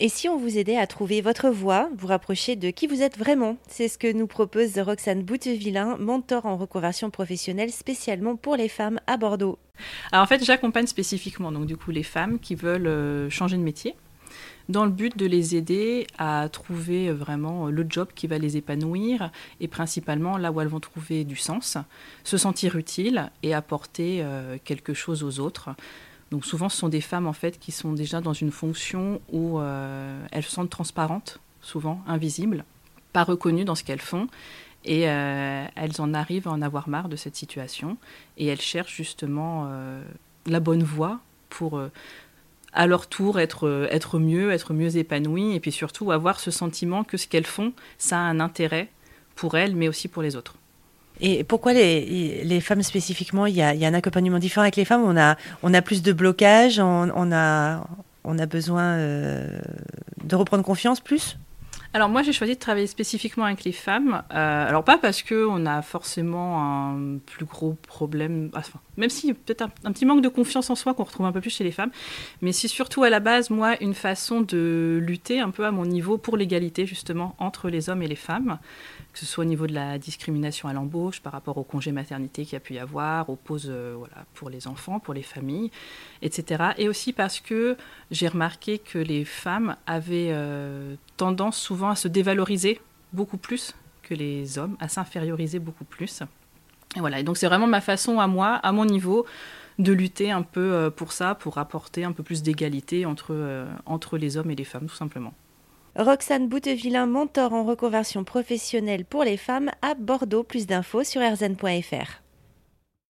Et si on vous aidait à trouver votre voie, vous rapprocher de qui vous êtes vraiment C'est ce que nous propose Roxane Boutevillain, mentor en reconversion professionnelle spécialement pour les femmes à Bordeaux. Alors en fait, j'accompagne spécifiquement donc du coup les femmes qui veulent euh, changer de métier dans le but de les aider à trouver vraiment le job qui va les épanouir et principalement là où elles vont trouver du sens, se sentir utiles et apporter euh, quelque chose aux autres. Donc souvent, ce sont des femmes en fait qui sont déjà dans une fonction où euh, elles se sentent transparentes, souvent invisibles, pas reconnues dans ce qu'elles font, et euh, elles en arrivent à en avoir marre de cette situation, et elles cherchent justement euh, la bonne voie pour à leur tour être, être mieux, être mieux épanouies, et puis surtout avoir ce sentiment que ce qu'elles font, ça a un intérêt pour elles, mais aussi pour les autres. Et pourquoi les, les femmes spécifiquement il y, a, il y, a, un accompagnement différent avec les femmes? On a, on a plus de blocage, on, on a, on a besoin euh, de reprendre confiance plus? Alors moi j'ai choisi de travailler spécifiquement avec les femmes. Euh, alors pas parce qu'on a forcément un plus gros problème, même si peut-être un, petit manque de confiance en soi qu'on retrouve un peu plus chez les femmes, mais c'est surtout à la base moi une façon de lutter un peu à mon niveau pour l'égalité justement entre les hommes et les femmes que ce soit au niveau de la discrimination à l'embauche par rapport au congé maternité qu'il y a pu y avoir, aux pauses euh, pour les enfants, pour les familles, etc. Et aussi parce que j'ai remarqué que les femmes avaient euh, tendance souvent à se dévaloriser beaucoup plus que les hommes, à s'inférioriser beaucoup plus. Et voilà, et donc c'est vraiment ma façon à moi, à mon niveau, de lutter un peu euh, pour ça, pour apporter un peu plus d'égalité entre, euh, entre les hommes et les femmes, tout simplement. Roxane Boutevillain, mentor en reconversion professionnelle pour les femmes à Bordeaux. Plus d'infos sur rzn.fr.